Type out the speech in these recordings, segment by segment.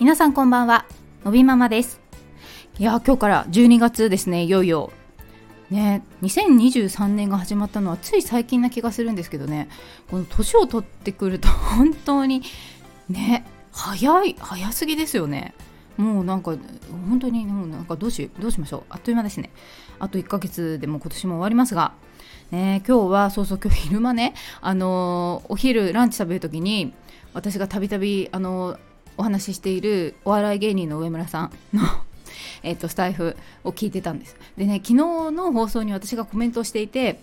皆さんこんばんは。のびママです。いや今日から12月ですねいよいよ。ね2023年が始まったのはつい最近な気がするんですけどね。この年を取ってくると 本当にね早い早すぎですよね。もうなんか本当にもうなんかどうしどうしましょう。あっという間ですね。あと1ヶ月でも今年も終わりますが。ね今日はそうそう今日昼間ねあのー、お昼ランチ食べる時に私がたびたびあのーお話ししているお笑い芸人の上村さんの えとスタイフを聞いてたんです。でね昨日の放送に私がコメントをしていて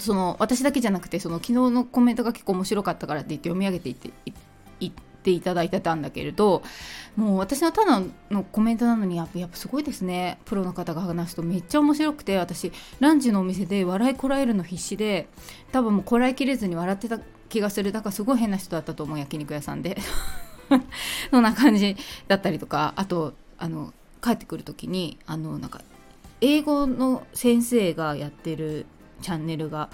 その私だけじゃなくてその昨日のコメントが結構面白かったからって言って読み上げていっていっていただいてたんだけれどもう私のただのコメントなのにやっぱやっぱすごいですね。プロの方が話すとめっちゃ面白くて私ランチのお店で笑いこらえるの必死で多分もうこらえきれずに笑ってた気がする。だからすごい変な人だったと思う焼肉屋さんで。そんな感じだったりとかあとあの帰ってくる時にあのなんか英語の先生がやってるチャンネルが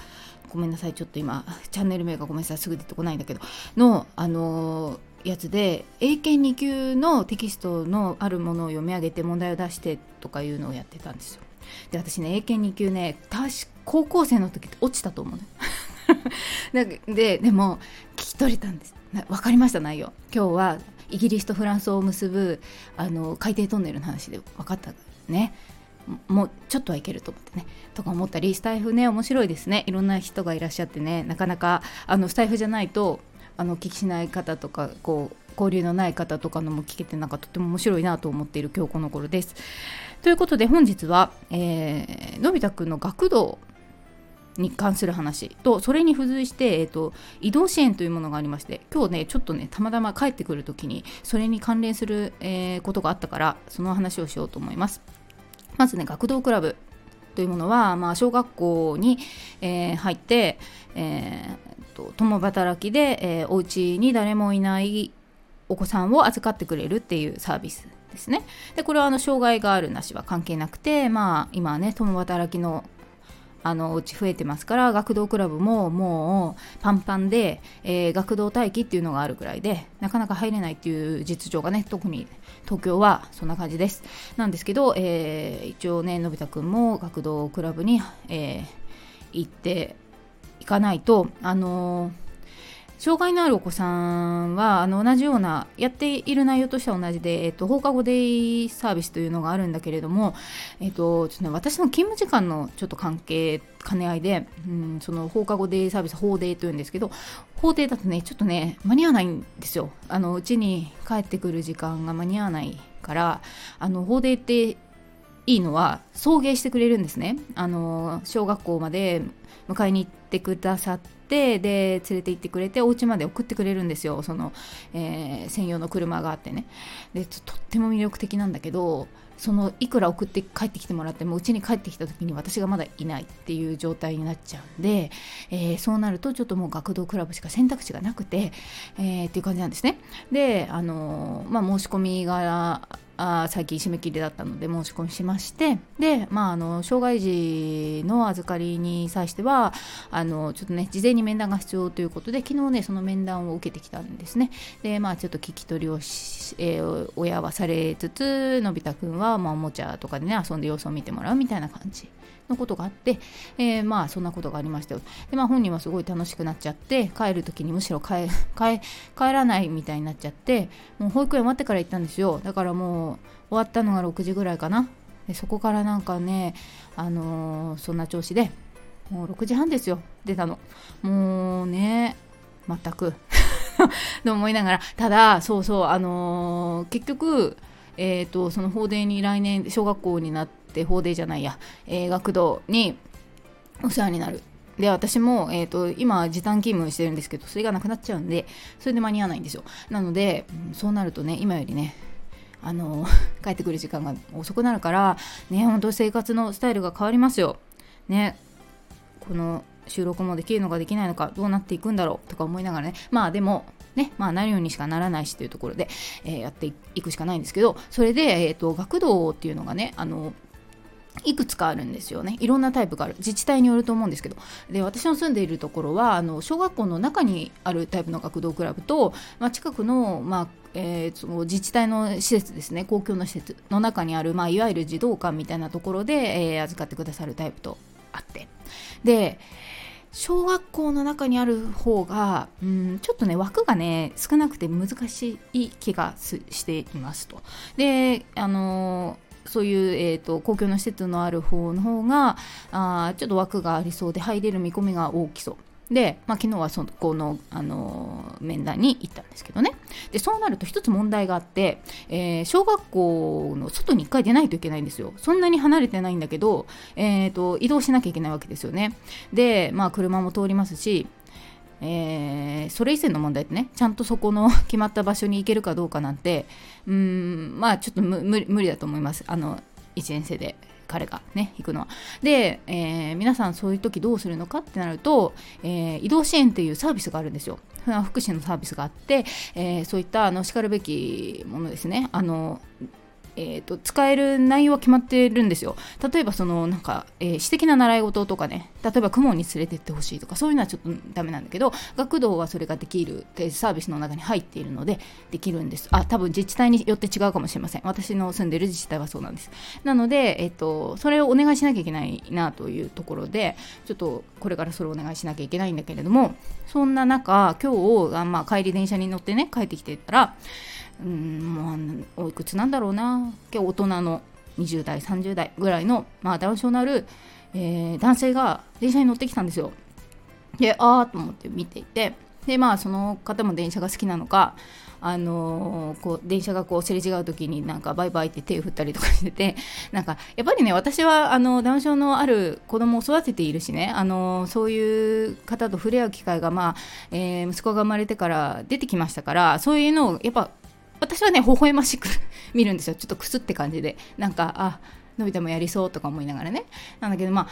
ごめんなさいちょっと今チャンネル名がごめんなさいすぐ出てこないんだけどのあのやつで英検2級のテキストのあるものを読み上げて問題を出してとかいうのをやってたんですよ。で私ね英検2級ね確高校生の時落ちたと思うね。ででも聞き取れたんです分かりました内容。今日はイギリスとフランスを結ぶあの海底トンネルの話で分かったね。もうちょっとはいけると思ってね。とか思ったりスタイフね面白いですね。いろんな人がいらっしゃってね。なかなかあのスタイフじゃないとあの聞きしない方とかこう交流のない方とかのも聞けてなんかとても面白いなと思っている今日この頃です。ということで本日は、えー、のび太くんの学童に関する話とそれに付随して、えーと、移動支援というものがありまして今日ねちょっとねたまたま帰ってくる時にそれに関連する、えー、ことがあったからその話をしようと思いますまずね学童クラブというものは、まあ、小学校に、えー、入って、えーと、共働きで、えー、お家に誰もいないお子さんを預かってくれるっていうサービスですね。でこれはあの障害があるなしは関係なくて、まあ、今ね共働きのあのうち増えてますから学童クラブももうパンパンで、えー、学童待機っていうのがあるくらいでなかなか入れないっていう実情がね特に東京はそんな感じです。なんですけど、えー、一応ねのび太くんも学童クラブに、えー、行っていかないとあのー障害のあるお子さんはあの同じようなやっている内容としては同じで、えっと、放課後デイサービスというのがあるんだけれども、えっとちょっとね、私の勤務時間のちょっと関係兼ね合いで、うん、その放課後デイサービス法デイというんですけど法デイだとねちょっとね間に合わないんですよ。あのうちに帰ってくる時間が間に合わないからあの法デイっていいのは送迎してくれるんですね。あの小学校まで迎えに行ってくださってで連れて行ってくれてお家まで送ってくれるんですよ。その、えー、専用の車があってね。でとっても魅力的なんだけどそのいくら送って帰ってきてもらってもうちに帰ってきた時に私がまだいないっていう状態になっちゃうんで、えー、そうなるとちょっともう学童クラブしか選択肢がなくて、えー、っていう感じなんですね。であのまあ申し込みがあ最近締め切りだったので申し込みしましてで、まあ、あの障害児の預かりに際してはあのちょっとね事前に面談が必要ということで昨日ねその面談を受けてきたんですね。でまあちょっと聞き取りをし、えー、親はされつつのび太くんは、まあ、おもちゃとかでね遊んで様子を見てもらうみたいな感じ。のことがあって、えー、まあそんなことがありましたよ。でまあ本人はすごい楽しくなっちゃって帰る時にむしろ帰 帰帰らないみたいになっちゃってもう保育園終わってから行ったんですよ。だからもう終わったのが6時ぐらいかな。でそこからなんかねあのー、そんな調子でもう6時半ですよ。出たの。もうね全く。と思いながらただそうそうあのー、結局えーと、その法廷に来年小学校になって法廷じゃないや、えー、学童にお世話になる。で私も、えーと、今時短勤務してるんですけどそれがなくなっちゃうんでそれで間に合わないんですよ。なので、そうなるとね今よりねあの 帰ってくる時間が遅くなるからね本当生活のスタイルが変わりますよ。ねこの収録もできるのかできないのかどうなっていくんだろうとか思いながらね。まあでもねまあなるようにしかならないしというところで、えー、やっていくしかないんですけどそれで、えーと、学童っていうのがねあのいくつかあるんですよね。いろんなタイプがある。自治体によると思うんですけど。で私の住んでいるところはあの小学校の中にあるタイプの学童クラブと、まあ、近くの,、まあえー、その自治体の施設ですね。公共の施設の中にある、まあ、いわゆる児童館みたいなところで、えー、預かってくださるタイプとあって。で小学校の中にある方がうんちょっとね枠がね少なくて難しい気がしていますと。であのそういう、えーと、公共の施設のある方の方があちょっと枠がありそうで入れる見込みが大きそう。で、まあ、昨日はそこの、あのー、面談に行ったんですけどね。でそうなると一つ問題があって、えー、小学校の外に1回出ないといけないんですよ。そんなに離れてないんだけど、えーと、移動しなきゃいけないわけですよね。で、まあ、車も通りますしえー、それ以前の問題ってねちゃんとそこの 決まった場所に行けるかどうかなんてうんまあちょっと無理だと思いますあの1年生で彼がね行くのは。で、えー、皆さんそういう時どうするのかってなると、えー、移動支援っていうサービスがあるんですよ。福祉のサービスがあって、えー、そういったあのしかるべきものですねあのえーと、使える内容は決まってるんですよ。例えばそのなんか、えー、私的な習い事とかね例えば雲に連れてってほしいとかそういうのはちょっとダメなんだけど学童はそれができるサービスの中に入っているのでできるんです。あ多分自治体によって違うかもしれません。私の住んでる自治体はそうなんです。なので、えーと、それをお願いしなきゃいけないなというところでちょっとこれからそれをお願いしなきゃいけないんだけれどもそんな中今日、まあ、帰り電車に乗ってね帰ってきてたらうんもうおいくつなんだろうな大人の20代30代ぐらいの、まあ、ダウン症のある、えー、男性が電車に乗ってきたんですよ。でああと思って見ていてでまあその方も電車が好きなのかあのー、こう電車がこうすれ違う時になんかバイバイって手を振ったりとかしてて なんかやっぱりね私はあのダウン症のある子供を育てているしねあのー、そういう方と触れ合う機会がまあ、えー、息子が生まれてから出てきましたからそういうのをやっぱ私はね、微笑ましく 見るんですよ。ちょっとくすって感じで。なんか、あ、のび太もやりそうとか思いながらね。なんだけど、まあ、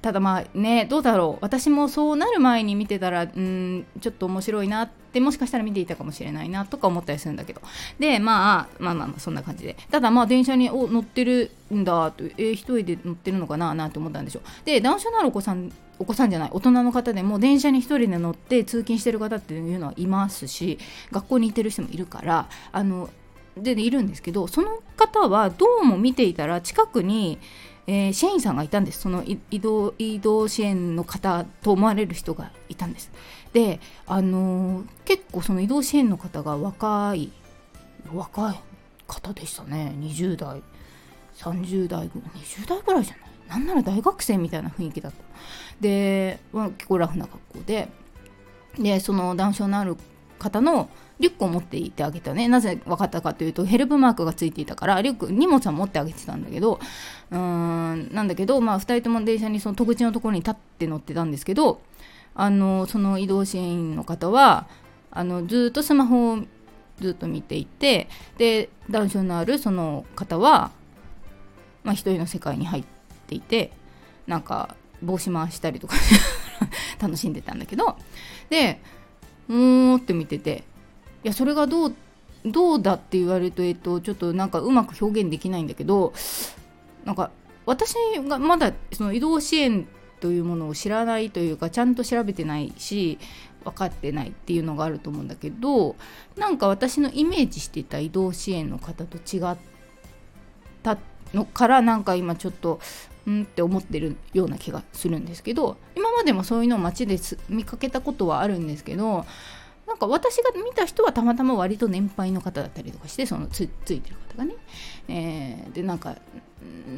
ただまあね、どうだろう。私もそうなる前に見てたら、うん、ちょっと面白いなって、もしかしたら見ていたかもしれないなとか思ったりするんだけど。で、まあ、まあまあ、そんな感じで。ただまあ、電車に乗ってるんだと、えー、一人で乗ってるのかななんて思ったんでしょう。で、男性のあるお子さんお子さんじゃない大人の方でも電車に1人で乗って通勤してる方っていうのはいますし学校に行ってる人もいるからあのでいるんですけどその方はどうも見ていたら近くに、えー、支援員さんがいたんです。その移動移動支援の方と思われる人がいたんです。であのー、結構その移動支援の方が若い若い方でしたね。20代30代20代ぐらいじゃない？なんなら大学生みたいな雰囲気だった。で、まあ、結構ラフな格好で。でそのダウン症のある方のリュックを持っていてあげたね。なぜ分かったかというとヘルプマークがついていたからリュック荷物は持ってあげてたんだけどうーんなんだけどまあ2人とも電車にその戸口のところに立って乗ってたんですけどあのその移動支援員の方はあのずっとスマホをずっと見ていてでダウン症のあるその方は、まあ、一人の世界に入ってていてなんか帽子回したりとか 楽しんでたんだけどでうーんって見てていやそれがどうどうだって言われると、えっと、ちょっとなんかうまく表現できないんだけどなんか私がまだその移動支援というものを知らないというかちゃんと調べてないし分かってないっていうのがあると思うんだけどなんか私のイメージしてた移動支援の方と違ったのからなんか今ちょっとんって思ってるような気がするんですけど今までもそういうのを街で見かけたことはあるんですけどなんか私が見た人はたまたま割と年配の方だったりとかしてそのつついてる方がね、えー、でなんか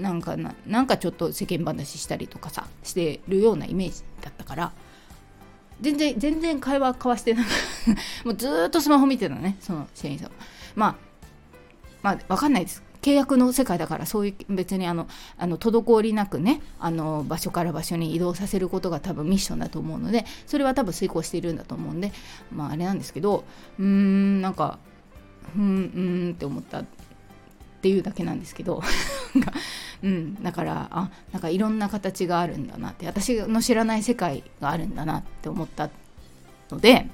なんかなんかちょっと世間話したりとかさしてるようなイメージだったから全然全然会話交わしてな もうずっとスマホ見てたのねその支援員さんまあまあ分かんないです。契約の世界だからそういう別にあのあの滞りなくねあの場所から場所に移動させることが多分ミッションだと思うのでそれは多分遂行しているんだと思うんでまああれなんですけどうーんなんかうんうんって思った。っていうだけなんですけど うん、だからあなんかいろんな形があるんだなって私の知らない世界があるんだなって思ったので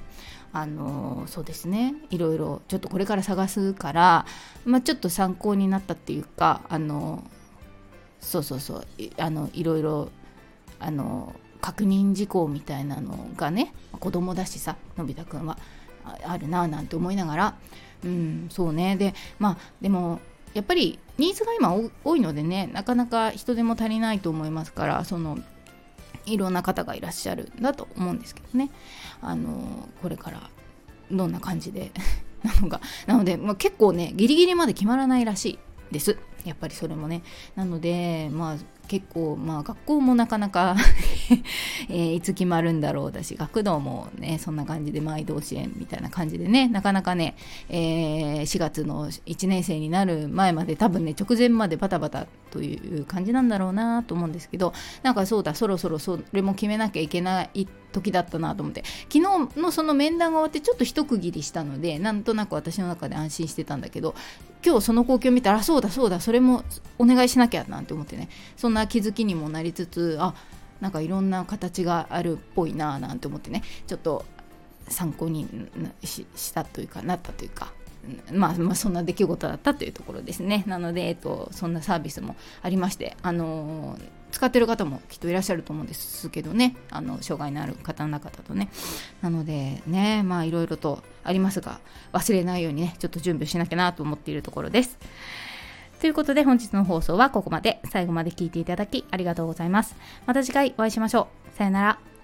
あのそうですね。いろいろちょっとこれから探すから、まあ、ちょっと参考になったっていうかあのそうそうそう。あのいろいろあの確認事項みたいなのがね子供だしさのび太くんはあるなぁなんて思いながらうんそうね。でまあでもやっぱりニーズが今多いのでねなかなか人手も足りないと思いますからそのいろんな方がいらっしゃるんだと思うんですけどね。あのこれからどんな感じで なのかなので、まあ、結構ねギリギリまで決まらないらしいです。やっぱりそれもね。なのでまあ結構まあ学校もなかなか えー、いつ決まるんだろうだし学童もねそんな感じで毎度支援みたいな感じでねなかなかね、えー、4月の1年生になる前まで多分ね直前までバタバタという感じなんだろうなと思うんですけどなんかそうだそろそろそれも決めなきゃいけない時だったなと思って。昨日のその面談が終わってちょっと一区切りしたのでなんとなく私の中で安心してたんだけど今日その光景を見たらそうだそうだそれもお願いしなきゃなんて思ってね。そんな気づきにもなりつつあなんかいろんな形があるっぽいななんて思ってね。ちょっと参考にしたというかなったというか。まあ、まあ、そんな出来事だったというところですね。なので、えっと、そんなサービスもありまして、あの、使ってる方もきっといらっしゃると思うんですけどね、あの障害のある方の中だとね。なのでね、まあいろいろとありますが、忘れないようにね、ちょっと準備しなきゃなと思っているところです。ということで本日の放送はここまで。最後まで聞いていただきありがとうございます。また次回お会いしましょう。さよなら。